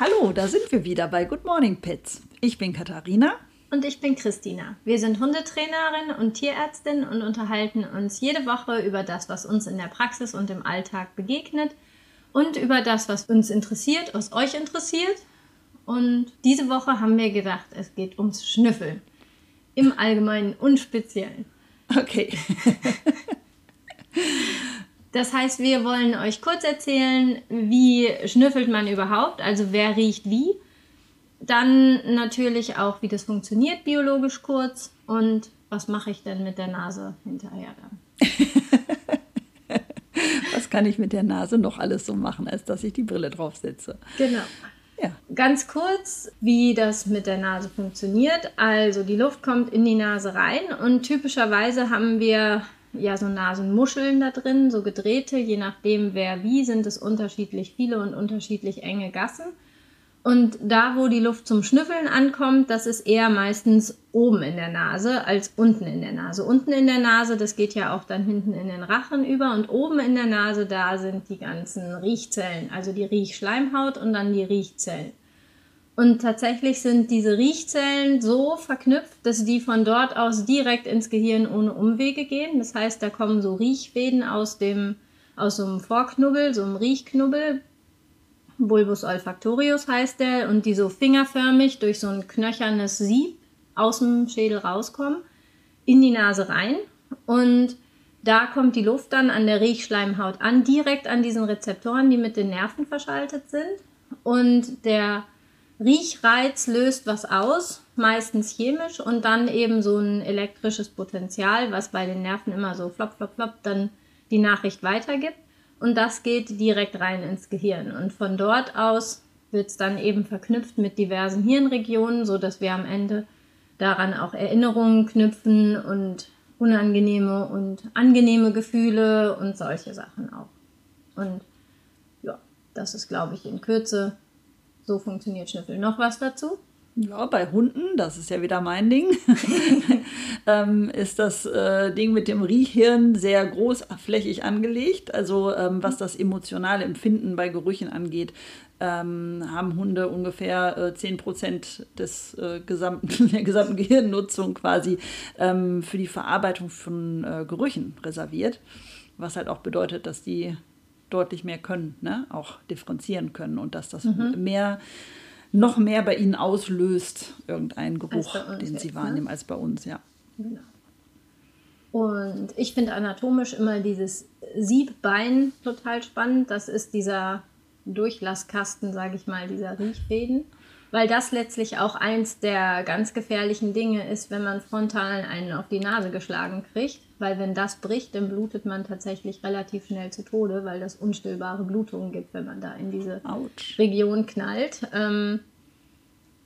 Hallo, da sind wir wieder bei Good Morning Pets. Ich bin Katharina. Und ich bin Christina. Wir sind Hundetrainerin und Tierärztin und unterhalten uns jede Woche über das, was uns in der Praxis und im Alltag begegnet und über das, was uns interessiert, was euch interessiert. Und diese Woche haben wir gedacht, es geht ums Schnüffeln. Im Allgemeinen und Speziellen. Okay. Das heißt, wir wollen euch kurz erzählen, wie schnüffelt man überhaupt, also wer riecht wie. Dann natürlich auch, wie das funktioniert biologisch kurz und was mache ich denn mit der Nase hinterher dann. was kann ich mit der Nase noch alles so machen, als dass ich die Brille draufsetze? Genau. Ja. Ganz kurz, wie das mit der Nase funktioniert. Also die Luft kommt in die Nase rein und typischerweise haben wir ja so Nasenmuscheln da drin, so gedrehte, je nachdem wer wie, sind es unterschiedlich viele und unterschiedlich enge Gassen. Und da, wo die Luft zum Schnüffeln ankommt, das ist eher meistens oben in der Nase als unten in der Nase. Unten in der Nase, das geht ja auch dann hinten in den Rachen über und oben in der Nase, da sind die ganzen Riechzellen, also die Riechschleimhaut und dann die Riechzellen. Und tatsächlich sind diese Riechzellen so verknüpft, dass die von dort aus direkt ins Gehirn ohne Umwege gehen. Das heißt, da kommen so Riechfäden aus dem, aus so einem Vorknubbel, so einem Riechknubbel. Bulbus olfactorius heißt der und die so fingerförmig durch so ein knöchernes Sieb aus dem Schädel rauskommen, in die Nase rein und da kommt die Luft dann an der Riechschleimhaut an, direkt an diesen Rezeptoren, die mit den Nerven verschaltet sind und der Riechreiz löst was aus, meistens chemisch und dann eben so ein elektrisches Potenzial, was bei den Nerven immer so flop, flop, flop dann die Nachricht weitergibt. Und das geht direkt rein ins Gehirn. Und von dort aus wird es dann eben verknüpft mit diversen Hirnregionen, sodass wir am Ende daran auch Erinnerungen knüpfen und unangenehme und angenehme Gefühle und solche Sachen auch. Und ja, das ist, glaube ich, in Kürze so funktioniert Schnüffel. Noch was dazu? Ja, bei Hunden, das ist ja wieder mein Ding, ähm, ist das äh, Ding mit dem Riechhirn sehr großflächig angelegt. Also ähm, was das emotionale Empfinden bei Gerüchen angeht, ähm, haben Hunde ungefähr äh, 10% des, äh, gesamten, der gesamten Gehirnnutzung quasi ähm, für die Verarbeitung von äh, Gerüchen reserviert. Was halt auch bedeutet, dass die deutlich mehr können, ne? auch differenzieren können und dass das mhm. mehr, noch mehr bei ihnen auslöst, irgendeinen Geruch, den sie jetzt, ne? wahrnehmen, ne? als bei uns, ja. Genau. Und ich finde anatomisch immer dieses Siebbein total spannend. Das ist dieser Durchlasskasten, sage ich mal, dieser Riechfäden. Weil das letztlich auch eins der ganz gefährlichen Dinge ist, wenn man frontal einen auf die Nase geschlagen kriegt weil wenn das bricht, dann blutet man tatsächlich relativ schnell zu Tode, weil das unstillbare Blutungen gibt, wenn man da in diese Ouch. Region knallt. Ähm,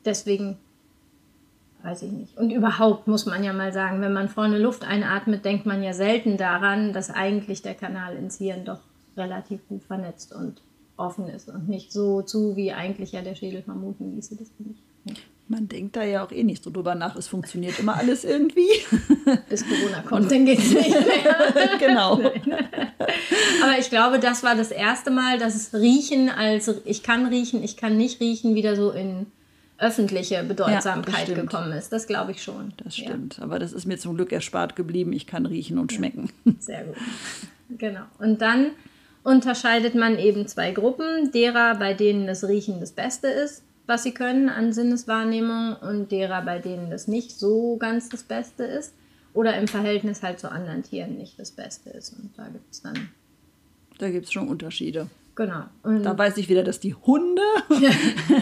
deswegen weiß ich nicht. Und überhaupt muss man ja mal sagen, wenn man vorne Luft einatmet, denkt man ja selten daran, dass eigentlich der Kanal ins Hirn doch relativ gut vernetzt und offen ist und nicht so zu, wie eigentlich ja der Schädel vermuten ließe. Das bin ich. Man denkt da ja auch eh nicht so drüber nach. Es funktioniert immer alles irgendwie. Bis Corona kommt, dann geht es nicht mehr. genau. Aber ich glaube, das war das erste Mal, dass es Riechen als ich kann riechen, ich kann nicht riechen, wieder so in öffentliche Bedeutsamkeit ja, gekommen ist. Das glaube ich schon. Das stimmt. Ja. Aber das ist mir zum Glück erspart geblieben. Ich kann riechen und schmecken. Sehr gut. Genau. Und dann unterscheidet man eben zwei Gruppen. Derer, bei denen das Riechen das Beste ist was sie können an Sinneswahrnehmung und derer, bei denen das nicht so ganz das Beste ist oder im Verhältnis halt zu anderen Tieren nicht das Beste ist. Und da gibt es dann. Da gibt es schon Unterschiede. Genau. Und da weiß ich wieder, dass die Hunde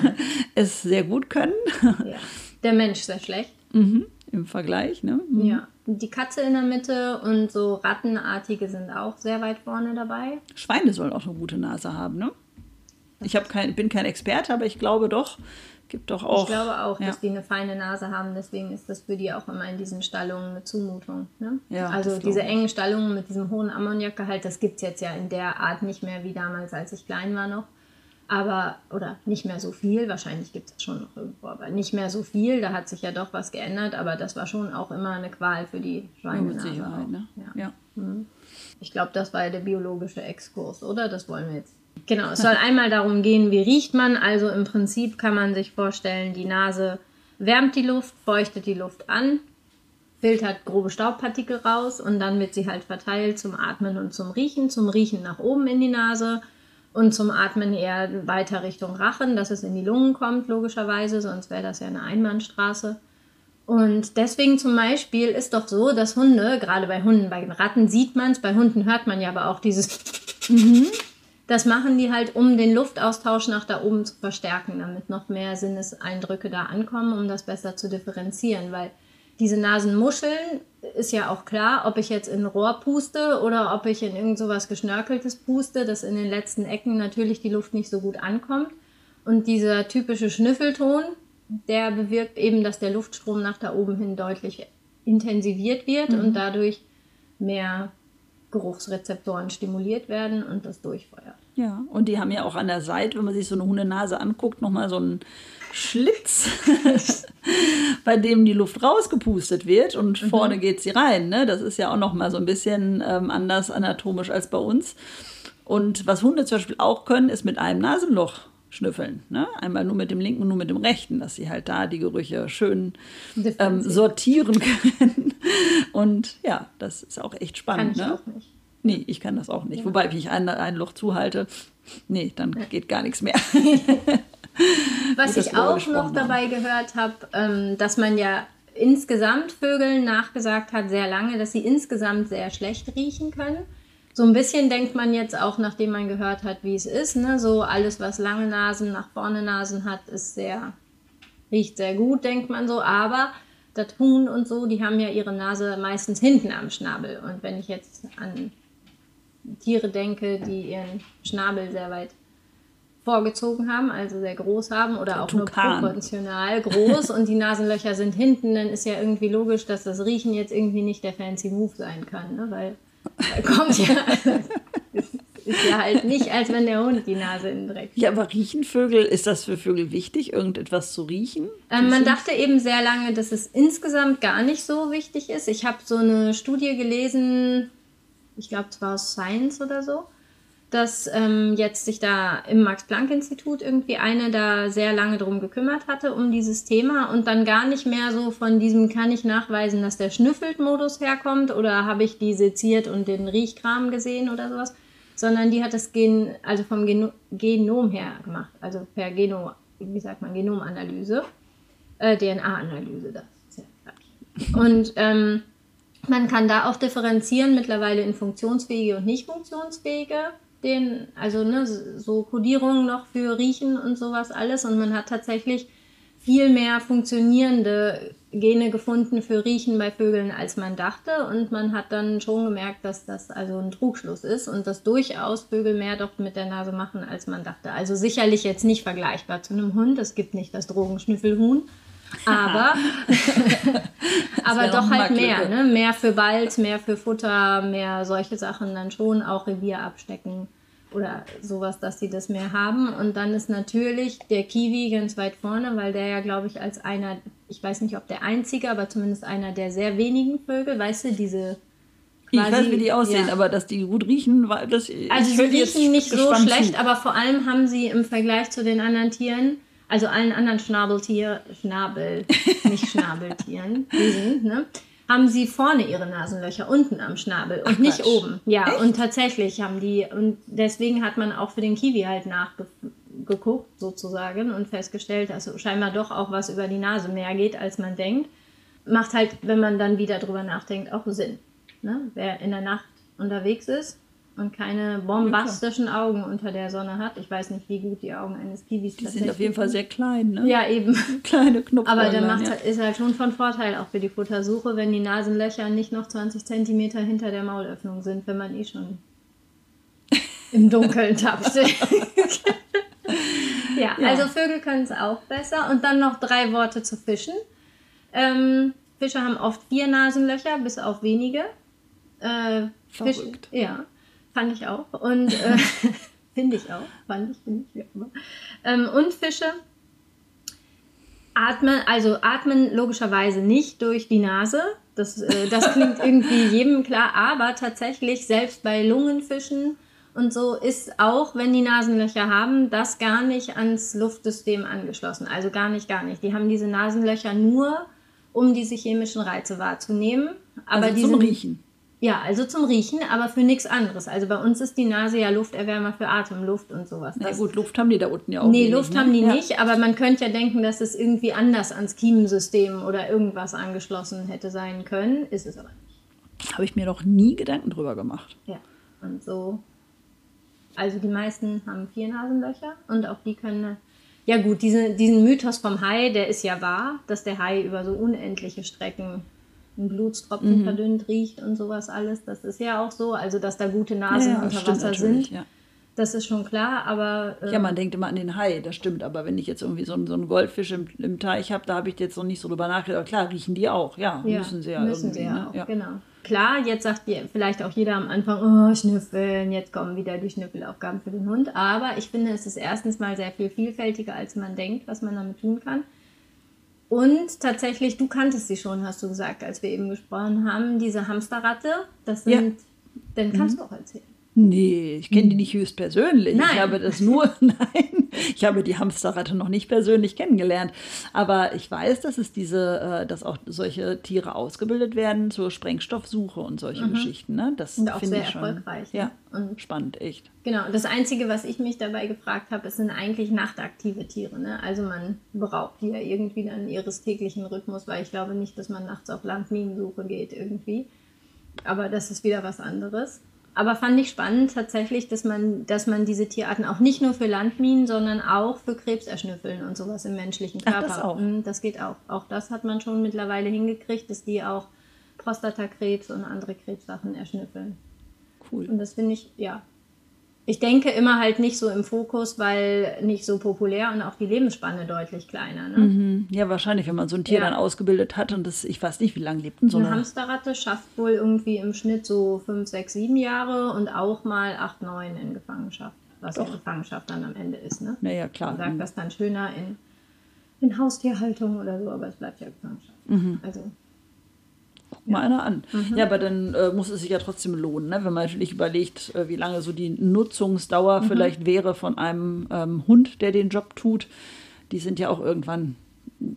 es sehr gut können. ja. Der Mensch sehr schlecht. Mhm. Im Vergleich, ne? Mhm. Ja. Die Katze in der Mitte und so Rattenartige sind auch sehr weit vorne dabei. Schweine sollen auch eine gute Nase haben, ne? Ich kein, bin kein Experte, aber ich glaube doch, gibt doch auch. Ich glaube auch, ja. dass die eine feine Nase haben, deswegen ist das für die auch immer in diesen Stallungen eine Zumutung. Ne? Ja, also diese engen Stallungen mit diesem hohen Ammoniakgehalt, das gibt es jetzt ja in der Art nicht mehr wie damals, als ich klein war noch. Aber, oder nicht mehr so viel, wahrscheinlich gibt es schon noch irgendwo, aber nicht mehr so viel, da hat sich ja doch was geändert, aber das war schon auch immer eine Qual für die Schweine. Ja, mit Sicherheit, ne? Ja. ja. Mhm. Ich glaube, das war ja der biologische Exkurs, oder? Das wollen wir jetzt Genau, es soll einmal darum gehen, wie riecht man. Also im Prinzip kann man sich vorstellen, die Nase wärmt die Luft, feuchtet die Luft an, filtert grobe Staubpartikel raus und dann wird sie halt verteilt zum Atmen und zum Riechen. Zum Riechen nach oben in die Nase und zum Atmen eher weiter Richtung Rachen, dass es in die Lungen kommt, logischerweise, sonst wäre das ja eine Einbahnstraße. Und deswegen zum Beispiel ist doch so, dass Hunde, gerade bei Hunden, bei Ratten sieht man es, bei Hunden hört man ja aber auch dieses. Mhm. Das machen die halt, um den Luftaustausch nach da oben zu verstärken, damit noch mehr Sinneseindrücke da ankommen, um das besser zu differenzieren. Weil diese Nasenmuscheln ist ja auch klar, ob ich jetzt in ein Rohr puste oder ob ich in irgend sowas Geschnörkeltes puste, dass in den letzten Ecken natürlich die Luft nicht so gut ankommt. Und dieser typische Schnüffelton, der bewirkt eben, dass der Luftstrom nach da oben hin deutlich intensiviert wird mhm. und dadurch mehr Geruchsrezeptoren stimuliert werden und das durchfeuert. Ja, und die haben ja auch an der Seite, wenn man sich so eine Hundenase anguckt, nochmal so einen Schlitz, bei dem die Luft rausgepustet wird und mhm. vorne geht sie rein. Ne? Das ist ja auch nochmal so ein bisschen ähm, anders anatomisch als bei uns. Und was Hunde zum Beispiel auch können, ist mit einem Nasenloch schnüffeln. Ne? Einmal nur mit dem linken, nur mit dem rechten, dass sie halt da die Gerüche schön ähm, sortieren können. Und ja, das ist auch echt spannend. Kann ich ne? auch nicht. Nee, ich kann das auch nicht. Ja. Wobei, wenn ich ein, ein Loch zuhalte, nee, dann ja. geht gar nichts mehr. Was ich auch noch dabei gehört habe, ähm, dass man ja insgesamt Vögeln nachgesagt hat, sehr lange, dass sie insgesamt sehr schlecht riechen können. So ein bisschen denkt man jetzt auch, nachdem man gehört hat, wie es ist, ne? so alles, was lange Nasen, nach vorne Nasen hat, ist sehr, riecht sehr gut, denkt man so, aber das Huhn und so, die haben ja ihre Nase meistens hinten am Schnabel. Und wenn ich jetzt an Tiere denke, die ihren Schnabel sehr weit vorgezogen haben, also sehr groß haben oder auch Tukan. nur proportional groß und die Nasenlöcher sind hinten, dann ist ja irgendwie logisch, dass das Riechen jetzt irgendwie nicht der fancy Move sein kann, ne? weil da kommt ja. ist ja halt nicht, als wenn der Hund die Nase in den Dreck. Ja, aber riechen Vögel, ist das für Vögel wichtig, irgendetwas zu riechen? Ähm, man dachte eben sehr lange, dass es insgesamt gar nicht so wichtig ist. Ich habe so eine Studie gelesen, ich glaube, es war Science oder so, dass ähm, jetzt sich da im Max-Planck-Institut irgendwie eine da sehr lange drum gekümmert hatte, um dieses Thema und dann gar nicht mehr so von diesem, kann ich nachweisen, dass der Schnüffelt-Modus herkommt oder habe ich die seziert und den Riechkram gesehen oder sowas, sondern die hat das Gen, also vom Geno Genom her gemacht, also per Geno, wie sagt man, Genomanalyse, äh, DNA-Analyse, das ist ja gleich. Und ähm, man kann da auch differenzieren mittlerweile in funktionsfähige und nicht funktionsfähige den, also ne, so Kodierungen noch für Riechen und sowas alles. Und man hat tatsächlich viel mehr funktionierende Gene gefunden für Riechen bei Vögeln, als man dachte. Und man hat dann schon gemerkt, dass das also ein Trugschluss ist und dass durchaus Vögel mehr doch mit der Nase machen, als man dachte. Also sicherlich jetzt nicht vergleichbar zu einem Hund. Es gibt nicht das Drogenschnüffelhuhn. Aber, aber doch halt mehr, ne? Mehr für Balz, mehr für Futter, mehr solche Sachen dann schon, auch Revier abstecken oder sowas, dass sie das mehr haben. Und dann ist natürlich der Kiwi ganz weit vorne, weil der ja, glaube ich, als einer, ich weiß nicht, ob der einzige, aber zumindest einer der sehr wenigen Vögel, weißt du, diese. ich weiß, wie die aussehen, ja. aber dass die gut riechen, das Also sie riechen nicht so schlecht, zu. aber vor allem haben sie im Vergleich zu den anderen Tieren also allen anderen Schnabeltier, Schnabel, nicht Schnabeltieren, Wesen, ne, haben sie vorne ihre Nasenlöcher unten am Schnabel und Ach, nicht Quatsch. oben. Ja, Echt? und tatsächlich haben die, und deswegen hat man auch für den Kiwi halt nachgeguckt sozusagen und festgestellt, dass scheinbar doch auch was über die Nase mehr geht, als man denkt. Macht halt, wenn man dann wieder drüber nachdenkt, auch Sinn. Ne? Wer in der Nacht unterwegs ist, und keine bombastischen ja, Augen unter der Sonne hat. Ich weiß nicht, wie gut die Augen eines Kiwis sind. Die sind auf jeden Fall sehr klein, ne? Ja, eben. Kleine Knopf. Aber dann macht, ja. ist halt schon von Vorteil auch für die Futtersuche, wenn die Nasenlöcher nicht noch 20 Zentimeter hinter der Maulöffnung sind, wenn man eh schon im Dunkeln tappt. ja, ja, also Vögel können es auch besser. Und dann noch drei Worte zu Fischen. Ähm, Fische haben oft vier Nasenlöcher, bis auf wenige. Äh, Fisch, ja. Fand ich auch. Und äh, finde ich auch. Fand ich, finde ich, wie auch immer. Ähm, und Fische atmen, also atmen logischerweise nicht durch die Nase. Das, äh, das klingt irgendwie jedem klar, aber tatsächlich selbst bei Lungenfischen Und so ist auch, wenn die Nasenlöcher haben, das gar nicht ans Luftsystem angeschlossen. Also gar nicht, gar nicht. Die haben diese Nasenlöcher nur, um diese chemischen Reize wahrzunehmen. Aber also zum Riechen. Ja, also zum Riechen, aber für nichts anderes. Also bei uns ist die Nase ja Lufterwärmer für Atemluft und sowas. Na gut, Luft haben die da unten ja auch. Nee, Luft ne? haben die ja. nicht, aber man könnte ja denken, dass es irgendwie anders ans Kiemensystem oder irgendwas angeschlossen hätte sein können. Ist es aber nicht. Habe ich mir noch nie Gedanken drüber gemacht. Ja, und so. Also die meisten haben vier Nasenlöcher und auch die können. Ja gut, diese, diesen Mythos vom Hai, der ist ja wahr, dass der Hai über so unendliche Strecken ein Blutstropfen mhm. verdünnt riecht und sowas alles. Das ist ja auch so. Also, dass da gute Nasen ja, unter Wasser sind. Ja. Das ist schon klar, aber. Äh, ja, man denkt immer an den Hai, das stimmt. Aber wenn ich jetzt irgendwie so, so einen Goldfisch im, im Teich habe, da habe ich jetzt noch nicht so drüber nachgedacht. Aber klar, riechen die auch. Ja, ja müssen sie ja müssen. Sie ja, ne? auch, ja, genau. Klar, jetzt sagt vielleicht auch jeder am Anfang, oh, Schnüffeln, jetzt kommen wieder die Schnüffelaufgaben für den Hund. Aber ich finde, es ist erstens mal sehr viel vielfältiger, als man denkt, was man damit tun kann. Und tatsächlich, du kanntest sie schon, hast du gesagt, als wir eben gesprochen haben, diese Hamsterratte. Das sind, ja. dann kannst mhm. du auch erzählen. Nee, ich kenne die nicht höchstpersönlich. Nein. Ich habe das nur, nein, ich habe die Hamsterratte noch nicht persönlich kennengelernt. Aber ich weiß, dass es diese, äh, dass auch solche Tiere ausgebildet werden zur Sprengstoffsuche und solche mhm. Geschichten. Ne? Das und auch sehr ich erfolgreich. Schon, ne? Ja, und spannend, echt. Genau, das Einzige, was ich mich dabei gefragt habe, es sind eigentlich nachtaktive Tiere. Ne? Also man beraubt die ja irgendwie dann ihres täglichen Rhythmus, weil ich glaube nicht, dass man nachts auf Landminensuche geht irgendwie. Aber das ist wieder was anderes. Aber fand ich spannend tatsächlich, dass man, dass man diese Tierarten auch nicht nur für Landminen, sondern auch für Krebs erschnüffeln und sowas im menschlichen Körper. Ach, das auch. Mhm, das geht auch. Auch das hat man schon mittlerweile hingekriegt, dass die auch Prostatakrebs und andere Krebssachen erschnüffeln. Cool. Und das finde ich, ja, ich denke immer halt nicht so im Fokus, weil nicht so populär und auch die Lebensspanne deutlich kleiner. Ne? Mhm. Ja, wahrscheinlich, wenn man so ein Tier ja. dann ausgebildet hat und das, ich weiß nicht, wie lange lebt denn so eine, eine Hamsterratte schafft wohl irgendwie im Schnitt so 5, 6, 7 Jahre und auch mal 8, 9 in Gefangenschaft, was Doch. ja Gefangenschaft dann am Ende ist. Ne? Naja, klar. Man sagt mhm. das dann schöner in, in Haustierhaltung oder so, aber es bleibt ja Gefangenschaft. Mhm. Also guck mal einer an. Mhm. Ja, aber dann äh, muss es sich ja trotzdem lohnen, ne? wenn man natürlich überlegt, äh, wie lange so die Nutzungsdauer mhm. vielleicht wäre von einem ähm, Hund, der den Job tut. Die sind ja auch irgendwann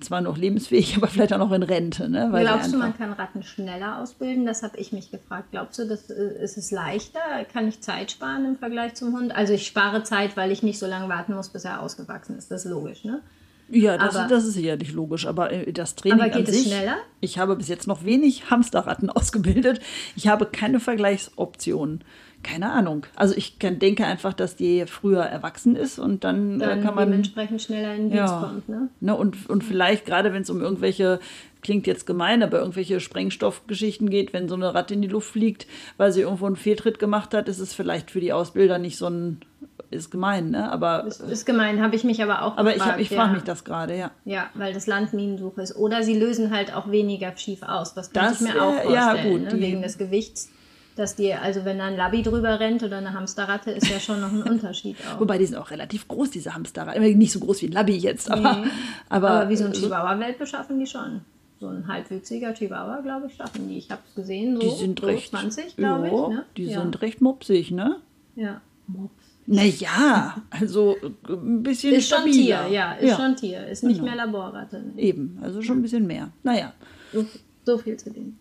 zwar noch lebensfähig, aber vielleicht auch noch in Rente. Ne? Weil Glaubst du, man kann Ratten schneller ausbilden? Das habe ich mich gefragt. Glaubst du, das, äh, ist es leichter? Kann ich Zeit sparen im Vergleich zum Hund? Also ich spare Zeit, weil ich nicht so lange warten muss, bis er ausgewachsen ist. Das ist logisch, ne? Ja, das, aber, das ist sicherlich logisch, aber äh, das Training aber geht an sich, es schneller? ich habe bis jetzt noch wenig Hamsterratten ausgebildet. Ich habe keine Vergleichsoptionen. Keine Ahnung. Also ich kann, denke einfach, dass die früher erwachsen ist und dann, äh, dann kann man dementsprechend schneller in den Dienst ja, kommt. Ne? ne? und, und vielleicht gerade, wenn es um irgendwelche klingt jetzt gemein, aber irgendwelche Sprengstoffgeschichten geht, wenn so eine Ratte in die Luft fliegt, weil sie irgendwo einen Fehltritt gemacht hat, ist es vielleicht für die Ausbilder nicht so ein ist gemein, ne? Aber ist, ist gemein, habe ich mich aber auch Aber gefragt, ich, ich frage ja. mich das gerade, ja. Ja, weil das Landminensuche ist. Oder sie lösen halt auch weniger schief aus. Das kann das, ich mir auch vorstellen, ja, gut, ne? wegen des Gewichts. Dass die, also wenn da ein Labby drüber rennt oder eine Hamsterratte, ist ja schon noch ein Unterschied auch. Wobei die sind auch relativ groß, diese Hamsterratte. Nicht so groß wie ein Labby jetzt, aber, nee. aber, aber wie so ein Chihuahua-Welpe schaffen die schon so ein halbwüchsiger Chihuahua, glaube ich, schaffen die. Ich habe es gesehen, so, die sind so recht, 20, glaube ich. Ne? Die ja. sind recht mopsig, ne? Ja, Mops. Naja, also ein bisschen Ist schon Tier, ja, ist ja. schon Tier. Ist nicht genau. mehr Laborratte. Ne? Eben, also schon ein bisschen mehr. Naja. So, so viel zu dem.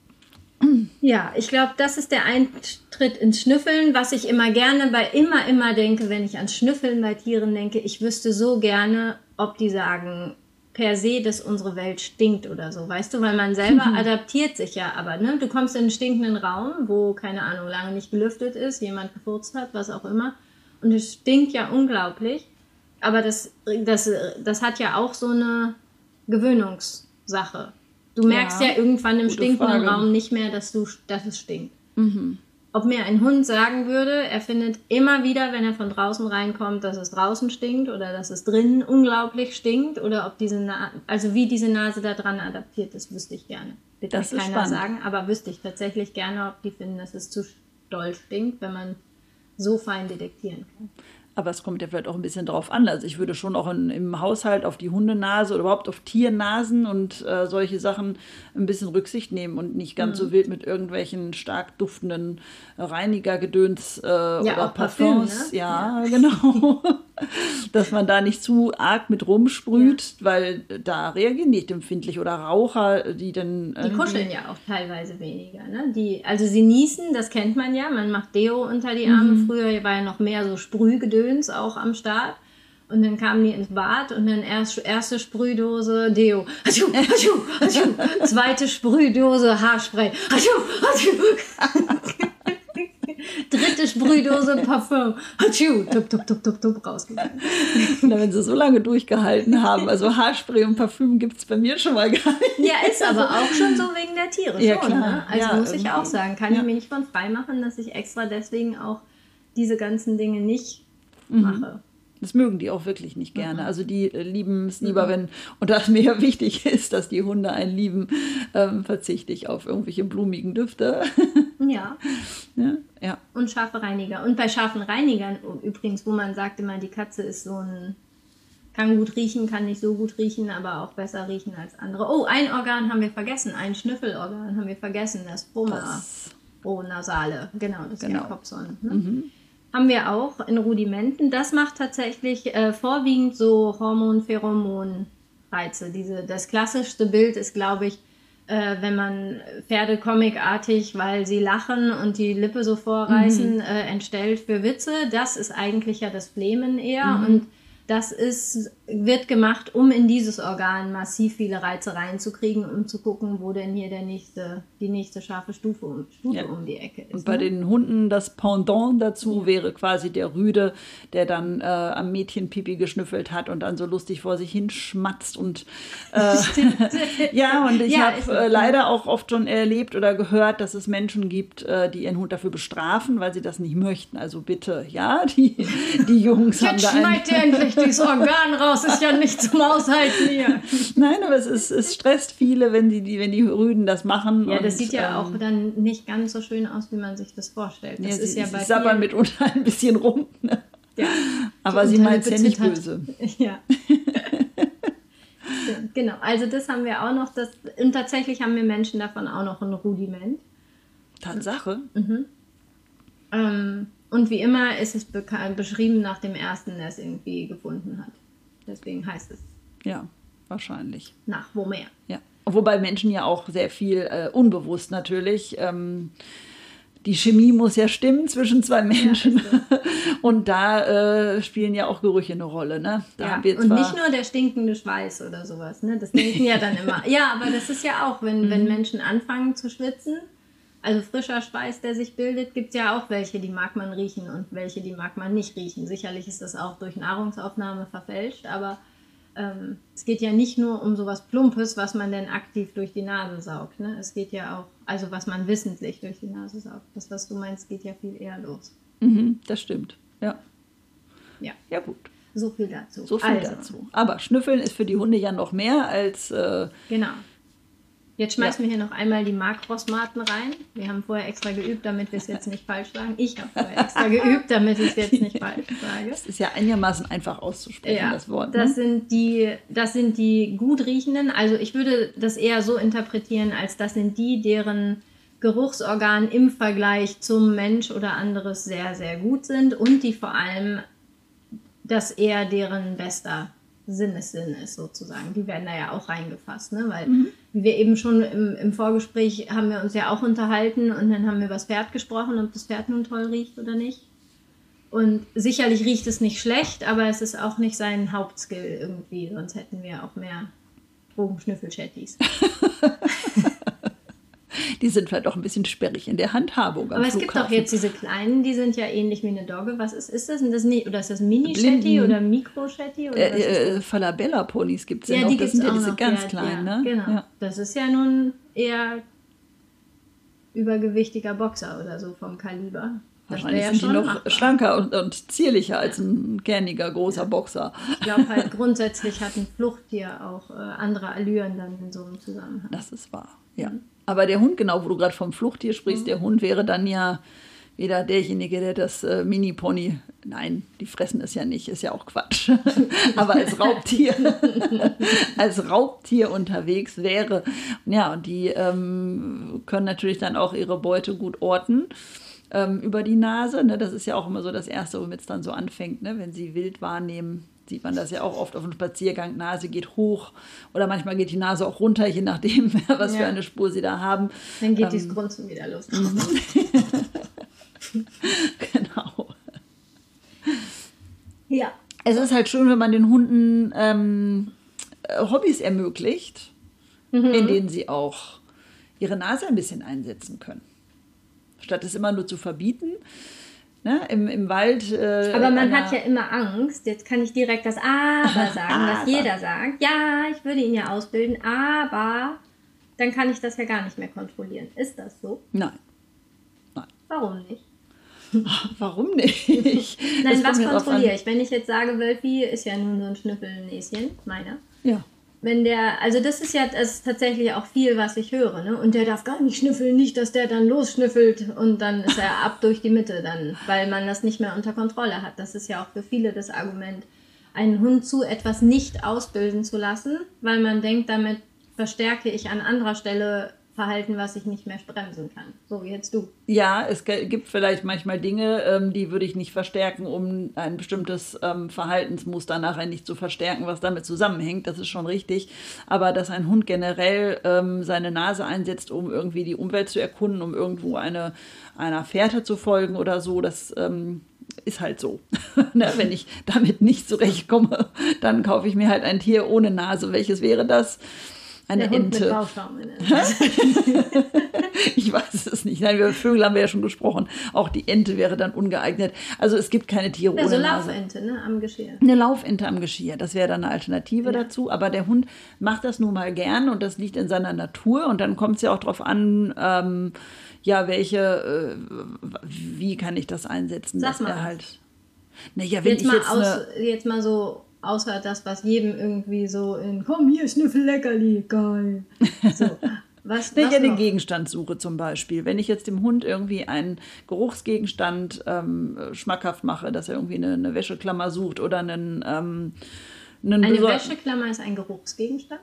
Ja, ich glaube, das ist der Eintritt ins Schnüffeln, was ich immer gerne bei immer, immer denke, wenn ich ans Schnüffeln bei Tieren denke. Ich wüsste so gerne, ob die sagen, per se, dass unsere Welt stinkt oder so, weißt du, weil man selber adaptiert sich ja, aber ne, du kommst in einen stinkenden Raum, wo keine Ahnung lange nicht gelüftet ist, jemand gefurzt hat, was auch immer, und es stinkt ja unglaublich, aber das, das, das hat ja auch so eine Gewöhnungssache. Du merkst ja, ja irgendwann im stinkenden Frage. Raum nicht mehr, dass du, dass es stinkt. Mhm ob mir ein Hund sagen würde, er findet immer wieder, wenn er von draußen reinkommt, dass es draußen stinkt oder dass es drinnen unglaublich stinkt oder ob diese Na also wie diese Nase da dran adaptiert ist, wüsste ich gerne. Wird das keiner spannend. sagen, aber wüsste ich tatsächlich gerne, ob die finden, dass es zu doll stinkt, wenn man so fein detektieren kann. Aber es kommt ja vielleicht auch ein bisschen drauf an. Also ich würde schon auch in, im Haushalt auf die Hundenase oder überhaupt auf Tiernasen und äh, solche Sachen ein bisschen Rücksicht nehmen und nicht ganz mhm. so wild mit irgendwelchen stark duftenden Reinigergedöns äh, ja, oder Parfums. Parfüm, ne? ja, ja, genau. Dass man da nicht zu arg mit rumsprüht, ja. weil da reagieren nicht empfindlich. Oder Raucher, die dann. Die kuscheln ja auch teilweise weniger. Ne? Die, also sie niesen, das kennt man ja. Man macht Deo unter die Arme. Mhm. Früher war ja noch mehr so Sprühgedöns auch am Start. Und dann kamen die ins Bad und dann erst, erste Sprühdose Deo. Hatschu, hatschu, hatschu. Zweite Sprühdose Haarspray. Hatschu, hatschu. Dritte Sprühdose Parfum. Hatschu, tup, tup, tup, tup, tup, rausgegangen. Na, wenn sie so lange durchgehalten haben. Also Haarspray und Parfüm gibt es bei mir schon mal gar nicht. Ja, ist aber auch schon so wegen der Tiere. Ja, schon, klar. Ne? Also ja, muss ich auch sagen, kann ja. ich mir nicht von frei machen, dass ich extra deswegen auch diese ganzen Dinge nicht mhm. mache. Das mögen die auch wirklich nicht gerne. Mhm. Also die äh, lieben es lieber, mhm. wenn, und da es mir wichtig ist, dass die Hunde einen lieben, ähm, verzichte ich auf irgendwelche blumigen Düfte. Ja. ja. ja. Und scharfe Reiniger. Und bei scharfen Reinigern übrigens, wo man sagt immer, die Katze ist so ein, kann gut riechen, kann nicht so gut riechen, aber auch besser riechen als andere. Oh, ein Organ haben wir vergessen, ein Schnüffelorgan haben wir vergessen, das Broma. Oh, nasale, genau, das genau. ist der Kopfson. Ne? Mhm haben wir auch in Rudimenten. Das macht tatsächlich äh, vorwiegend so Hormon-Pheromon-Reize. Diese, das klassischste Bild ist, glaube ich, äh, wenn man Pferde comicartig, weil sie lachen und die Lippe so vorreißen, mhm. äh, entstellt für Witze. Das ist eigentlich ja das Flemen eher. Mhm. Und das ist, wird gemacht, um in dieses Organ massiv viele Reize reinzukriegen, um zu gucken, wo denn hier der nächste, die nächste scharfe Stufe, Stufe ja. um die Ecke ist. Und bei ne? den Hunden das Pendant dazu ja. wäre quasi der Rüde, der dann äh, am Mädchen Pipi geschnüffelt hat und dann so lustig vor sich hin schmatzt und äh, ja, und ich ja, habe äh, leider auch oft schon erlebt oder gehört, dass es Menschen gibt, äh, die ihren Hund dafür bestrafen, weil sie das nicht möchten. Also bitte, ja, die, die Jungs haben da ein dieses Organ raus, ist ja nicht zum Aushalten hier. Nein, aber es, ist, es stresst viele, wenn die, wenn die Rüden das machen. Ja, das und, sieht ja ähm, auch dann nicht ganz so schön aus, wie man sich das vorstellt. Das ja, ist sie, ja bei sie sabbern mitunter ein bisschen rum. Ne? Ja. Aber sie meint es ja nicht böse. Ja. genau, also das haben wir auch noch. Das, und tatsächlich haben wir Menschen davon auch noch ein Rudiment. Tatsache? Mhm. Ähm, und wie immer ist es beschrieben nach dem ersten, der es irgendwie gefunden hat. Deswegen heißt es. Ja, wahrscheinlich. Nach wo mehr. Ja. Wobei Menschen ja auch sehr viel äh, unbewusst natürlich. Ähm, die Chemie muss ja stimmen zwischen zwei Menschen. Ja, und da äh, spielen ja auch Gerüche eine Rolle. Ne? Ja. und nicht nur der stinkende Schweiß oder sowas. Ne? Das denken ja dann immer. Ja, aber das ist ja auch, wenn, mhm. wenn Menschen anfangen zu schwitzen, also frischer Schweiß, der sich bildet, gibt es ja auch welche, die mag man riechen und welche, die mag man nicht riechen. Sicherlich ist das auch durch Nahrungsaufnahme verfälscht, aber ähm, es geht ja nicht nur um sowas Plumpes, was man denn aktiv durch die Nase saugt. Ne? Es geht ja auch, also was man wissentlich durch die Nase saugt. Das, was du meinst, geht ja viel eher los. Mhm, das stimmt, ja. Ja. Ja, gut. So viel dazu. So viel also. dazu. Aber Schnüffeln ist für die Hunde ja noch mehr als. Äh, genau Jetzt schmeißen ja. wir hier noch einmal die Makrosmaten rein. Wir haben vorher extra geübt, damit wir es jetzt nicht falsch sagen. Ich habe vorher extra geübt, damit ich es jetzt nicht falsch sage. Das ist ja einigermaßen einfach auszusprechen, ja, das Wort. Ne? Das, sind die, das sind die gut riechenden. Also ich würde das eher so interpretieren, als das sind die, deren Geruchsorgan im Vergleich zum Mensch oder anderes sehr, sehr gut sind und die vor allem das eher deren bester Sinnessinn ist sozusagen. Die werden da ja auch reingefasst, ne? weil mhm. wie wir eben schon im, im, Vorgespräch haben wir uns ja auch unterhalten und dann haben wir über das Pferd gesprochen, ob das Pferd nun toll riecht oder nicht. Und sicherlich riecht es nicht schlecht, aber es ist auch nicht sein Hauptskill irgendwie, sonst hätten wir auch mehr Drogenschnüffel-Chatties. die sind vielleicht auch ein bisschen sperrig in der Handhabung. Aber es Flughafen. gibt doch jetzt diese kleinen, die sind ja ähnlich wie eine Dogge. Was ist, ist das? Sind das nicht, oder ist das Mini-Shetty oder Mikro-Shetty? Äh, äh, Falabella-Ponys gibt es ja, ja noch. Die das sind ja diese noch. ganz ja, kleinen. Ja, ne? Genau. Ja. Das ist ja nun eher übergewichtiger Boxer oder so vom Kaliber. Wahrscheinlich sind die noch machbar. schlanker und, und zierlicher als ein kerniger, großer ja. Boxer. Ich glaube halt, grundsätzlich hat ein Fluchttier auch äh, andere Allüren dann in so einem Zusammenhang. Das ist wahr, ja. Mhm. Aber der Hund, genau, wo du gerade vom Fluchttier sprichst, mhm. der Hund wäre dann ja Wieder derjenige, der das äh, Mini-Pony, nein, die fressen es ja nicht, ist ja auch Quatsch, aber als Raubtier, als Raubtier unterwegs wäre. Ja, und die ähm, können natürlich dann auch ihre Beute gut orten ähm, über die Nase. Ne? Das ist ja auch immer so das Erste, womit es dann so anfängt, ne? wenn sie wild wahrnehmen, sieht man das ja auch oft auf dem Spaziergang. Nase geht hoch oder manchmal geht die Nase auch runter, je nachdem, was ja. für eine Spur sie da haben. Dann geht ähm, die Grunzen wieder los. genau. Ja. Es ist halt schön, wenn man den Hunden ähm, Hobbys ermöglicht, mhm. in denen sie auch ihre Nase ein bisschen einsetzen können. Statt es immer nur zu verbieten, ne, im, im Wald. Äh, aber man hat ja immer Angst. Jetzt kann ich direkt das Aber sagen, aber. was jeder sagt. Ja, ich würde ihn ja ausbilden, aber dann kann ich das ja gar nicht mehr kontrollieren. Ist das so? Nein. Nein. Warum nicht? Warum nicht? Nein, was kontrolliere ich? Wenn ich jetzt sage, Wölfi ist ja nun so ein Schnüffelnäschen, meiner. Ja wenn der, also das ist ja das ist tatsächlich auch viel, was ich höre, ne? Und der darf gar nicht schnüffeln, nicht, dass der dann losschnüffelt und dann ist er ab durch die Mitte dann, weil man das nicht mehr unter Kontrolle hat. Das ist ja auch für viele das Argument, einen Hund zu etwas nicht ausbilden zu lassen, weil man denkt, damit verstärke ich an anderer Stelle Verhalten, was ich nicht mehr bremsen kann. So wie jetzt du. Ja, es gibt vielleicht manchmal Dinge, ähm, die würde ich nicht verstärken, um ein bestimmtes ähm, Verhaltensmuster nachher nicht zu verstärken, was damit zusammenhängt. Das ist schon richtig. Aber dass ein Hund generell ähm, seine Nase einsetzt, um irgendwie die Umwelt zu erkunden, um irgendwo eine, einer Fährte zu folgen oder so, das ist halt so. ne? Wenn ich damit nicht zurechtkomme, dann kaufe ich mir halt ein Tier ohne Nase. Welches wäre das? Eine der Ente. ich weiß es nicht. Nein, über Vögel haben wir ja schon gesprochen. Auch die Ente wäre dann ungeeignet. Also es gibt keine Tiere ja, ohne. Laufente, ne, am Geschirr. Eine Laufente am Geschirr, das wäre dann eine Alternative ja. dazu. Aber der Hund macht das nun mal gern und das liegt in seiner Natur. Und dann kommt es ja auch darauf an, ähm, ja, welche, äh, wie kann ich das einsetzen, Sag dass mal. er halt. Naja, wenn jetzt ich mal jetzt, aus, eine, jetzt mal so außer das, was jedem irgendwie so in Komm hier, Schnüffel Leckerli, geil. So. Was, Wenn ich einen? Gegenstand suche zum Beispiel, wenn ich jetzt dem Hund irgendwie einen Geruchsgegenstand ähm, schmackhaft mache, dass er irgendwie eine, eine Wäscheklammer sucht oder einen, ähm, einen Eine Wäscheklammer ist ein Geruchsgegenstand?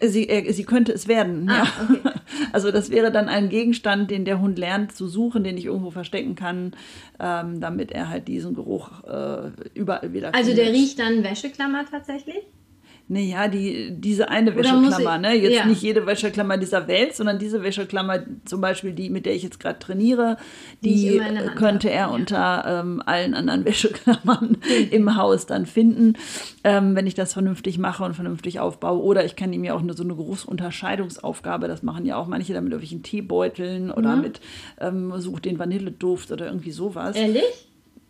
Äh, Sie, äh, sie könnte es werden, Ah, ja. okay. Also das wäre dann ein Gegenstand, den der Hund lernt zu suchen, den ich irgendwo verstecken kann, ähm, damit er halt diesen Geruch äh, überall wieder Also der findet. riecht dann Wäscheklammer tatsächlich? Naja, die, diese eine Wäscheklammer, ich- ne? Jetzt ja. nicht jede Wäscheklammer dieser Welt, sondern diese Wäscheklammer, zum Beispiel die, mit der ich jetzt gerade trainiere, Die die könnte habe, er ja. unter ähm, allen anderen Wäscheklammern im Haus dann finden, ähm, wenn ich das vernünftig mache und vernünftig aufbaue. Oder ich kann ihm ja auch eine, so eine Geruchsunterscheidungsaufgabe, das machen ja auch manche dann mit irgendwelchen Teebeuteln oder Mhm. mit ähm, Such den Vanilleduft oder irgendwie sowas. Ehrlich?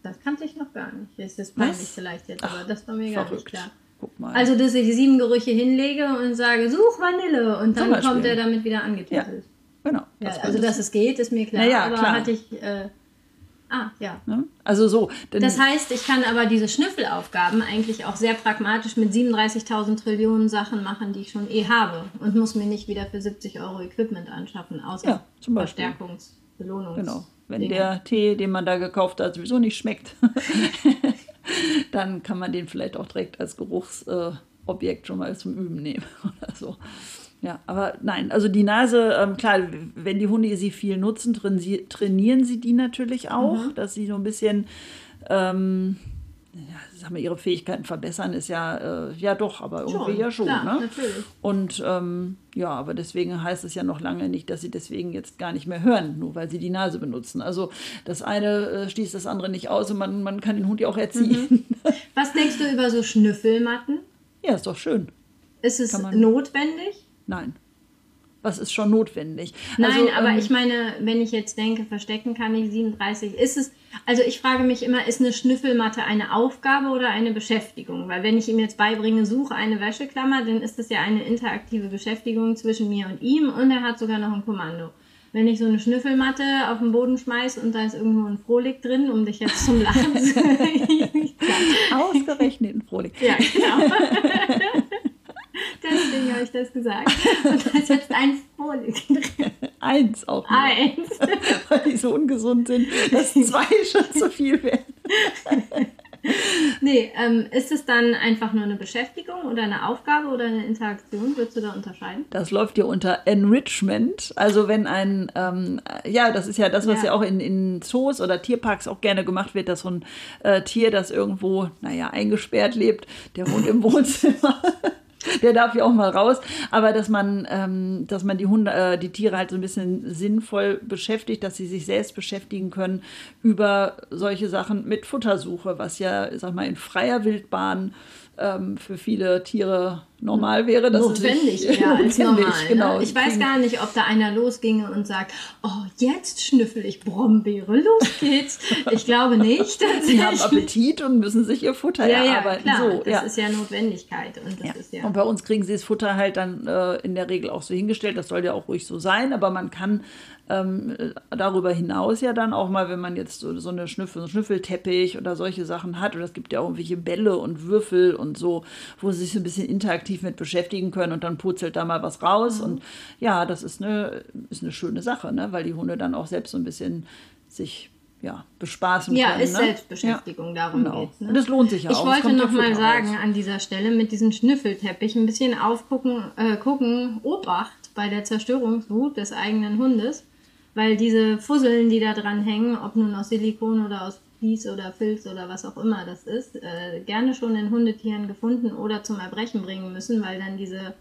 Das kannte ich noch gar nicht. Das ist peinlich Was? vielleicht jetzt, Ach, aber das war mir gar nicht Verrückt. klar. Guck mal. Also, dass ich sieben Gerüche hinlege und sage, such Vanille und dann kommt er damit wieder angetüttelt. genau. Ja, das also, dass es geht, ist mir klar. Na ja, aber klar. hatte ich. Äh, ah, ja. ne? Also so. Das heißt, ich kann aber diese Schnüffelaufgaben eigentlich auch sehr pragmatisch mit 37.000 Trillionen Sachen machen, die ich schon eh habe und muss mir nicht wieder für 70 Euro Equipment anschaffen, außer Ja, zum Beispiel. Verstärkungs-, Belohnungs-. Genau. Wenn Dinge. der Tee, den man da gekauft hat, sowieso nicht schmeckt, dann kann man den vielleicht auch direkt als Geruchsobjekt schon mal zum Üben nehmen oder so. Ja, aber nein, also die Nase, ähm, klar, wenn die Hunde sie viel nutzen, traini- trainieren sie die natürlich auch, Mhm. dass sie so ein bisschen, ähm, ja, sagen wir, ihre Fähigkeiten verbessern, ist ja, äh, ja doch, aber irgendwie ja schon. klar, ne? natürlich. Und ähm, ja, aber deswegen heißt es ja noch lange nicht, dass sie deswegen jetzt gar nicht mehr hören, nur weil sie die Nase benutzen. Also das eine äh, schließt das andere nicht aus und man, man kann den Hund ja auch erziehen. Was denkst du über so Schnüffelmatten? Ja, ist doch schön. Ist es notwendig? Nein. Was ist schon notwendig? Nein, also, aber ähm, ich meine, wenn ich jetzt denke, verstecken kann ich 37, ist es, also ich frage mich immer, ist eine Schnüffelmatte eine Aufgabe oder eine Beschäftigung? Weil wenn ich ihm jetzt beibringe, suche eine Wäscheklammer, dann ist das ja eine interaktive Beschäftigung zwischen mir und ihm und er hat sogar noch ein Kommando. Wenn ich so eine Schnüffelmatte auf den Boden schmeiß und da ist irgendwo ein Frohlig drin, um dich jetzt zum Lachen zu Ausgerechnet ein Frohlich. Ja, genau. Deswegen habe ich das gesagt. Und da ist jetzt ein Frohlig drin. Eins auch. Nur. Eins. Weil die so ungesund sind, dass zwei schon zu viel werden. nee, ähm, ist es dann einfach nur eine Beschäftigung oder eine Aufgabe oder eine Interaktion? Würdest du da unterscheiden? Das läuft hier unter Enrichment. Also wenn ein, ähm, ja, das ist ja das, was ja, ja auch in, in Zoos oder Tierparks auch gerne gemacht wird, dass so ein äh, Tier, das irgendwo, naja, eingesperrt lebt, der wohnt im Wohnzimmer. der darf ja auch mal raus. Aber dass man, ähm, dass man die Hunde, äh, die Tiere halt so ein bisschen sinnvoll beschäftigt, dass sie sich selbst beschäftigen können über solche Sachen mit Futtersuche, was ja, sag mal, in freier Wildbahn ähm, für viele Tiere normal wäre. Das notwendig, ist ja, als normal. Ne? Genau. Ich weiß gar nicht, ob da einer losginge und sagt, oh, jetzt schnüffel ich Brombeere, los geht's. ich glaube nicht. Sie haben Appetit und müssen sich ihr Futter ja, erarbeiten. Ja, klar, so, das ja. ist ja Notwendigkeit. Und, ja. Ja und bei uns kriegen sie das Futter halt dann äh, in der Regel auch so hingestellt. Das soll ja auch ruhig so sein, aber man kann ähm, darüber hinaus ja dann auch mal, wenn man jetzt so, so eine Schnüffel, so einen Schnüffelteppich oder solche Sachen hat, oder es gibt ja auch irgendwelche Bälle und Würfel und so, wo sie sich so ein bisschen interaktiv mit beschäftigen können und dann putzelt da mal was raus. Mhm. Und ja, das ist eine, ist eine schöne Sache, ne? weil die Hunde dann auch selbst so ein bisschen sich ja, bespaßen ja, können. Ja, ist ne? Selbstbeschäftigung, ja, darum genau. geht ne? Und das lohnt sich ja ich auch. Ich wollte noch mal sagen aus. an dieser Stelle mit diesem Schnüffelteppich ein bisschen aufgucken, äh, gucken, Obacht bei der Zerstörungswut des eigenen Hundes. Weil diese Fusseln, die da dran hängen, ob nun aus Silikon oder aus Vlies oder Filz oder was auch immer das ist, äh, gerne schon in Hundetieren gefunden oder zum Erbrechen bringen müssen, weil dann diese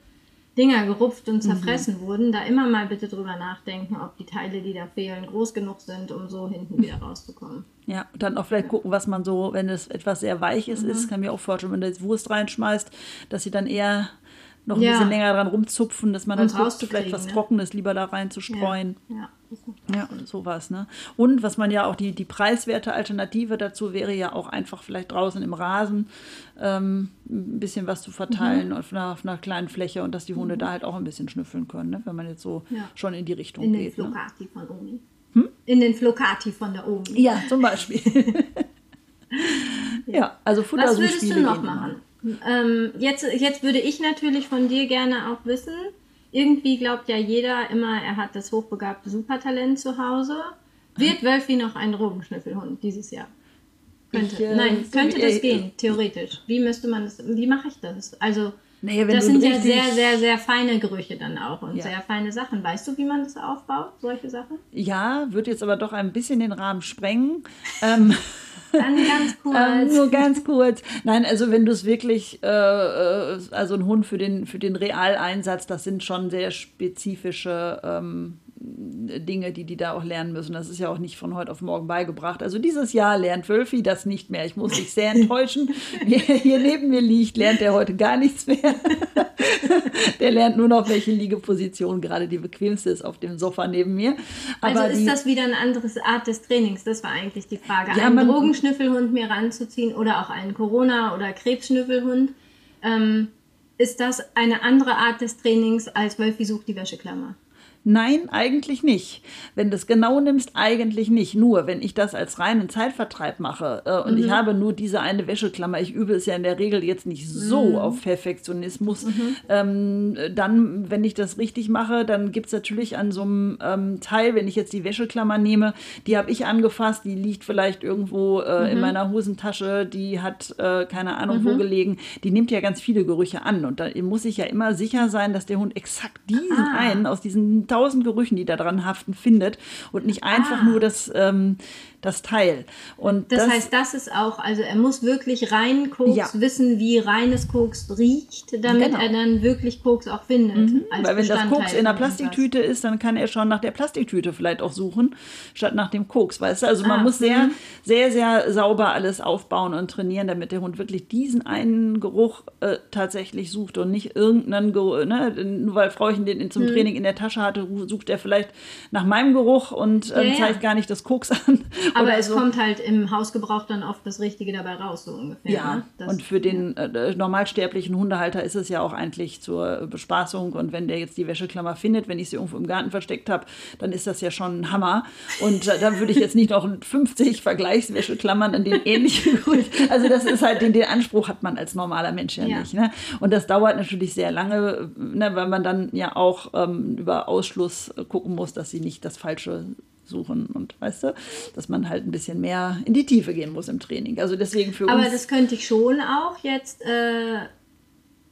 Dinger gerupft und mhm. zerfressen mhm. wurden. Da immer mal bitte drüber nachdenken, ob die Teile, die da fehlen, groß genug sind, um so hinten wieder rauszukommen. Ja, dann auch vielleicht gucken, was man so, wenn es etwas sehr Weiches mhm. ist, kann mir auch vorstellen, wenn du jetzt Wurst reinschmeißt, dass sie dann eher noch ein ja. bisschen länger dran rumzupfen, dass man dann guckt, vielleicht was ne? Trockenes lieber da reinzustreuen. Ja. ja. Ja, sowas, ne? Und was man ja auch, die, die preiswerte Alternative dazu wäre ja auch einfach vielleicht draußen im Rasen ähm, ein bisschen was zu verteilen mhm. auf, einer, auf einer kleinen Fläche und dass die Hunde mhm. da halt auch ein bisschen schnüffeln können, ne? wenn man jetzt so ja. schon in die Richtung in geht. In den Flocati ne? von Omi. Hm? In den Flocati von der Omi. Ja, zum Beispiel. ja, also Futter Was würdest du noch machen? Ähm, jetzt, jetzt würde ich natürlich von dir gerne auch wissen, irgendwie glaubt ja jeder immer, er hat das hochbegabte Supertalent zu Hause. Wird Wölfi noch ein Drogenschnüffelhund dieses Jahr? Könnte. Ich, äh, Nein, könnte das gehen, theoretisch. Wie müsste man das, wie mache ich das? Also, naja, das sind ja sehr, sehr, sehr feine Gerüche dann auch und ja. sehr feine Sachen. Weißt du, wie man das aufbaut, solche Sachen? Ja, wird jetzt aber doch ein bisschen den Rahmen sprengen. ähm, Dann ganz kurz. ähm, nur ganz kurz. Nein, also wenn du es wirklich, äh, äh, also ein Hund für den, für den Realeinsatz, das sind schon sehr spezifische ähm, Dinge, die die da auch lernen müssen. Das ist ja auch nicht von heute auf morgen beigebracht. Also dieses Jahr lernt Wölfi das nicht mehr. Ich muss mich sehr enttäuschen. Wer hier neben mir liegt, lernt er heute gar nichts mehr. Der lernt nur noch, welche Liegeposition gerade die bequemste ist auf dem Sofa neben mir. Aber also ist die, das wieder eine andere Art des Trainings? Das war eigentlich die Frage. Ja, einen Drogenschnüffelhund mir ranzuziehen oder auch einen Corona- oder Krebsschnüffelhund. Ähm, ist das eine andere Art des Trainings als Wölfi sucht die Wäscheklammer? Nein, eigentlich nicht. Wenn du es genau nimmst, eigentlich nicht. Nur, wenn ich das als reinen Zeitvertreib mache äh, und mhm. ich habe nur diese eine Wäscheklammer, ich übe es ja in der Regel jetzt nicht so mhm. auf Perfektionismus, mhm. ähm, dann, wenn ich das richtig mache, dann gibt es natürlich an so einem ähm, Teil, wenn ich jetzt die Wäscheklammer nehme, die habe ich angefasst, die liegt vielleicht irgendwo äh, in mhm. meiner Hosentasche, die hat äh, keine Ahnung wo mhm. gelegen, die nimmt ja ganz viele Gerüche an und da muss ich ja immer sicher sein, dass der Hund exakt diesen ah. einen aus diesen tausend Gerüchen, die da dran haften, findet und nicht einfach ah. nur das, ähm, das Teil. Und das, das, heißt, das ist auch, also er muss wirklich rein Koks ja. wissen, wie reines Koks riecht, damit genau. er dann wirklich Koks auch findet. Mhm. Weil wenn das Koks in der Plastiktüte ist, dann kann er schon nach der Plastiktüte vielleicht auch suchen, statt nach dem Koks, weißt du? Also man ah, muss sehr, mhm. sehr, sehr sauber alles aufbauen und trainieren, damit der Hund wirklich diesen einen Geruch äh, tatsächlich sucht und nicht irgendeinen Geruch, ne? nur weil Frauchen den zum mhm. Training in der Tasche hatte, sucht er vielleicht nach meinem Geruch und äh, ja, zeigt ja. gar nicht das Koks an. Aber es so. kommt halt im Hausgebrauch dann oft das Richtige dabei raus, so ungefähr. Ja, ne? das, und für den ja. äh, normalsterblichen Hundehalter ist es ja auch eigentlich zur Bespaßung. Und wenn der jetzt die Wäscheklammer findet, wenn ich sie irgendwo im Garten versteckt habe, dann ist das ja schon ein Hammer. Und äh, dann würde ich jetzt nicht noch 50 Vergleichswäscheklammern an den ähnlichen Also das ist halt, den, den Anspruch hat man als normaler Mensch ja, ja. nicht. Ne? Und das dauert natürlich sehr lange, ne, weil man dann ja auch ähm, über Aus Ausschluss äh, gucken muss, dass sie nicht das Falsche suchen und weißt du, dass man halt ein bisschen mehr in die Tiefe gehen muss im Training. Also deswegen für Aber uns. das könnte ich schon auch jetzt äh,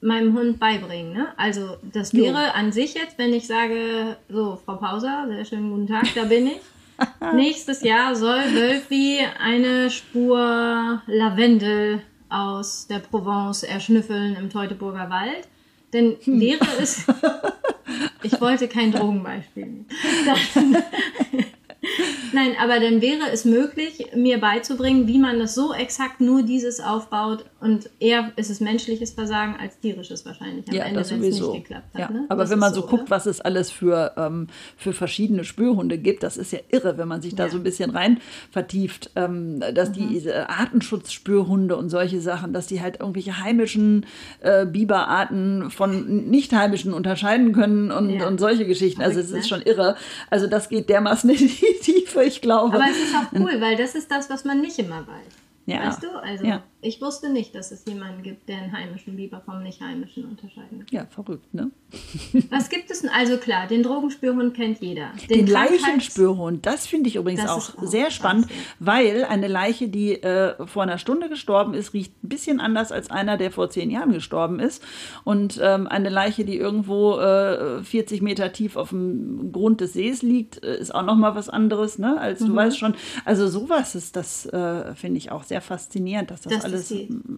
meinem Hund beibringen. Ne? Also das wäre jo. an sich jetzt, wenn ich sage, so Frau Pauser, sehr schönen guten Tag, da bin ich. Nächstes Jahr soll Wölfi eine Spur Lavendel aus der Provence erschnüffeln im Teutoburger Wald. Denn hm. wäre es. Ich wollte kein Drogenbeispiel. Nein, aber dann wäre es möglich, mir beizubringen, wie man das so exakt nur dieses aufbaut und eher ist es menschliches Versagen als tierisches wahrscheinlich am ja, Ende, wenn es nicht geklappt hat. Ja. Ne? Aber das wenn man so, guckt, oder? was es alles für, ähm, für verschiedene Spürhunde gibt, das ist ja irre, wenn man sich da so ein bisschen rein vertieft, ähm, dass mhm. die Artenschutzspürhunde und solche Sachen, dass die halt irgendwelche heimischen äh, Biberarten von nicht heimischen unterscheiden können und, ja. und solche Geschichten. Also es ist ne? schon irre. Also das geht dermaßen in die Tiefe, ich glaube. Aber es ist auch cool, weil das ist das, was man nicht immer weiß. Ja. Weißt du? Also ja. Ich wusste nicht, dass es jemanden gibt, der einen heimischen Biber vom nicht heimischen unterscheiden kann. Ja, verrückt, ne? Was gibt es denn? Also klar, den Drogenspürhund kennt jeder. Den, den Leichenspürhund, das finde ich übrigens auch, auch, sehr spannend, krass, ja. weil eine Leiche, die äh, vor einer Stunde gestorben ist, riecht ein bisschen anders als einer, der vor zehn Jahren gestorben ist. Und ähm, eine Leiche, die irgendwo äh, 40 Meter tief auf dem Grund des Sees liegt, äh, ist auch nochmal was anderes, ne? Als mhm. du weißt schon. Also sowas ist das, äh, finde ich auch sehr sehr faszinierend, dass das, das alles.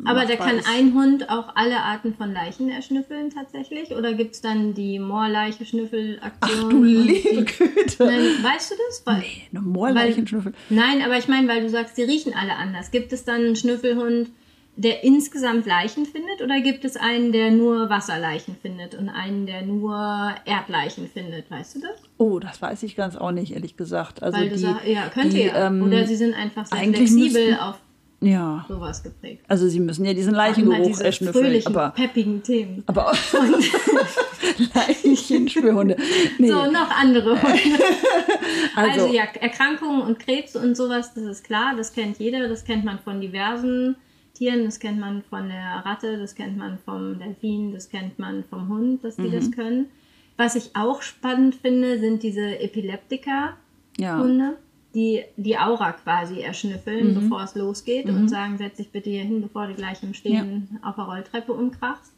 Aber da kann ist. ein Hund auch alle Arten von Leichen erschnüffeln tatsächlich? Oder gibt es dann die Moorleiche-Schnüffel-Aktion? Ach du liebe Güte. Nein, weißt du das? Weil, nee, eine Moorleichenschnüffel. Nein, aber ich meine, weil du sagst, die riechen alle anders. Gibt es dann einen Schnüffelhund? der insgesamt Leichen findet oder gibt es einen, der nur Wasserleichen findet und einen, der nur Erdleichen findet? Weißt du das? Oh, das weiß ich ganz auch nicht, ehrlich gesagt. Also Weil die, sag, ja, könnte die, ja. Ähm, oder sie sind einfach sehr flexibel müssten, auf ja. sowas geprägt. Also sie müssen ja diesen Leichengeruch erschnüffeln. Aber peppigen Themen. Aber Leichenspürhunde. Nee. So, noch andere Hunde. also, also ja, Erkrankungen und Krebs und sowas, das ist klar, das kennt jeder, das kennt man von diversen Tieren, das kennt man von der Ratte, das kennt man vom Delfin, das kennt man vom Hund, dass die mhm. das können. Was ich auch spannend finde, sind diese Epileptika-Hunde, ja. Die die Aura quasi erschnüffeln, mhm. bevor es losgeht mhm. und sagen, setz dich bitte hier hin, bevor du gleich im Stehen ja. auf der Rolltreppe umkrachst.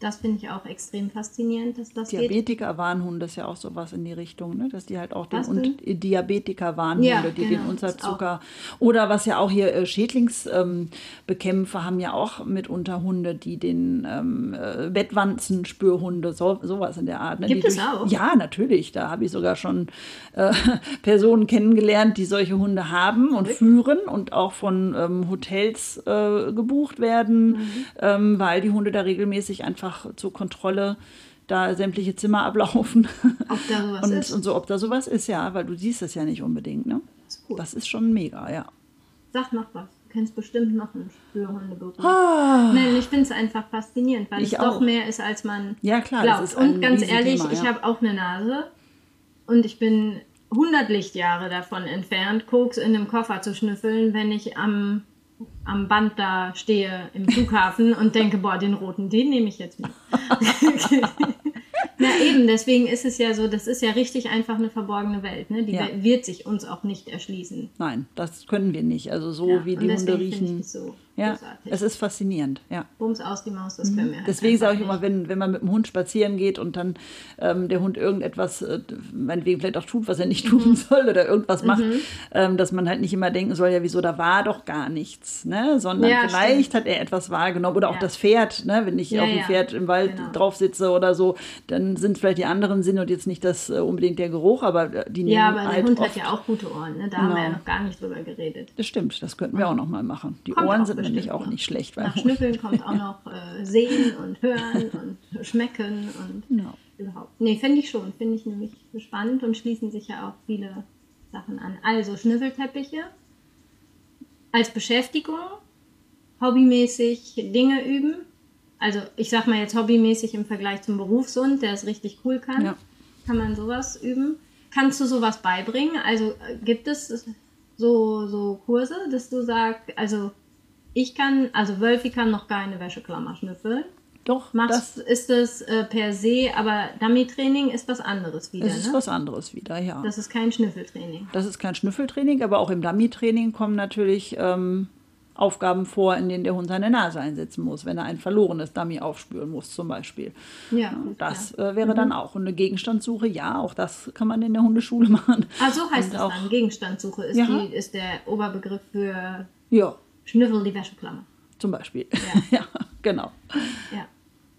Das finde ich auch extrem faszinierend, dass das Diabetiker-Warnhunde ist ja auch sowas in die Richtung, ne? dass die halt auch den und Diabetiker-Warnhunde, ja, die genau, den Unterzucker oder was ja auch hier äh, Schädlingsbekämpfer ähm, haben ja auch mitunter Hunde, die den ähm, äh, Bettwanzenspürhunde, so, sowas in der Art. Ne? Gibt die es durch, auch? Ja, natürlich. Da habe ich sogar schon äh, Personen kennengelernt, die solche Hunde haben und okay. führen und auch von ähm, Hotels äh, gebucht werden, mhm. Ähm, weil die Hunde da regelmäßig einfach einfach zur Kontrolle da sämtliche Zimmer ablaufen. Ob da sowas und, ist. Und so, ob da sowas ist, ja, weil du siehst das ja nicht unbedingt, ne? Das ist, das ist schon mega, ja. Sag noch was. Du kennst bestimmt noch einen Spürhundeberuf. Ah, Nein, ich finde es einfach faszinierend, weil es auch. doch mehr ist, als man ja, klar, glaubt. und ganz ehrlich, Thema, ja. ich habe auch eine Nase und ich bin 100 Lichtjahre davon entfernt, Koks in einem Koffer zu schnüffeln, wenn ich am am Band da stehe im Flughafen und denke, boah, den roten, den nehme ich jetzt mit. Na eben, deswegen ist es ja so, das ist ja richtig einfach eine verborgene Welt. Ne? Die ja. wird sich uns auch nicht erschließen. Nein, das können wir nicht. Also so ja, wie die Hunde riechen. So ja, großartig. es ist faszinierend. Ja. Bums aus die Maus, das mhm. können wir halt Deswegen sage ich immer, wenn, wenn man mit dem Hund spazieren geht und dann ähm, der Hund irgendetwas, äh, meinetwegen vielleicht auch tut, was er nicht tun mhm. soll oder irgendwas macht, mhm. ähm, dass man halt nicht immer denken soll, ja wieso, da war doch gar nichts, ne? sondern ja, vielleicht stimmt. hat er etwas wahrgenommen oder auch das Pferd, ne? wenn ich auf dem Pferd im Wald genau. drauf sitze oder so, dann sind vielleicht die anderen Sinne und jetzt nicht das äh, unbedingt der Geruch, aber äh, die nehmen Ja, aber der halt Hund hat ja auch gute Ohren, ne? da genau. haben wir ja genau. noch gar nicht drüber geredet. Das stimmt, das könnten wir auch noch mal machen. Die Kommt Ohren sind nämlich auch nicht schlecht. Nach Schnüffeln kommt auch noch äh, Sehen und Hören und Schmecken und no. überhaupt. Nee, finde ich schon. Finde ich nämlich spannend und schließen sich ja auch viele Sachen an. Also Schnüffelteppiche als Beschäftigung, hobbymäßig Dinge üben. Also ich sag mal jetzt hobbymäßig im Vergleich zum Berufshund, der es richtig cool kann. Ja. Kann man sowas üben. Kannst du sowas beibringen? Also äh, gibt es so, so Kurse, dass du sagst, also ich kann, also Wölfi kann noch keine Wäscheklammer schnüffeln. Doch, Machst, das ist es äh, per se, aber Dummy-Training ist was anderes wieder, es ist ne? was anderes wieder, ja. Das ist kein Schnüffeltraining. Das ist kein Schnüffeltraining, aber auch im Dummy-Training kommen natürlich ähm, Aufgaben vor, in denen der Hund seine Nase einsetzen muss, wenn er ein verlorenes Dummy aufspüren muss, zum Beispiel. Ja. Das ja. äh, wäre dann auch. Und eine Gegenstandssuche, ja, auch das kann man in der Hundeschule machen. Ah, so heißt Und das auch- dann. Gegenstandssuche ist, Ja. die, ist der Oberbegriff für Ja, Schnüffel die Wäscheklammer. zum Beispiel. Ja, genau. Ja.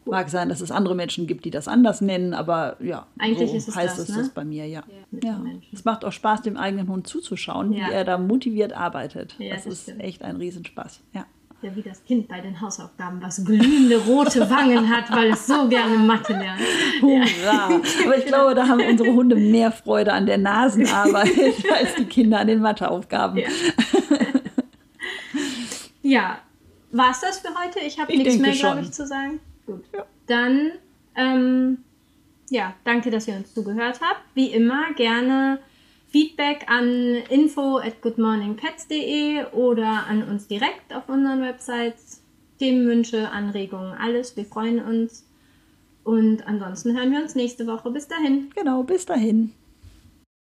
Mag sein, dass es andere Menschen gibt, die das anders nennen, aber ja, Eigentlich so ist es heißt das, es ne? das bei mir, ja. Ja, Menschen. es macht auch Spaß, dem eigenen Hund zuzuschauen, Ja. wie er da motiviert arbeitet. Ja, das, das ist stimmt. echt ein Riesenspaß. Ja. Ja, wie das Kind bei den Hausaufgaben, was glühende rote Wangen hat, weil es so gerne Mathe lernt. Hurra! Aber ich glaube, da haben unsere Hunde mehr Freude an der Nasenarbeit als die Kinder an den Matheaufgaben. Ja. War es das für heute? Ich habe Ich nichts mehr, glaube ich, zu sagen. Gut. Ja. Dann, ähm, ja, danke, dass ihr uns zugehört habt. Wie immer gerne Feedback an info at goodmorningpets.de oder an uns direkt auf unseren Websites. Themenwünsche, Anregungen, alles. Wir freuen uns. Und ansonsten hören wir uns nächste Woche. Bis dahin. Genau, bis dahin.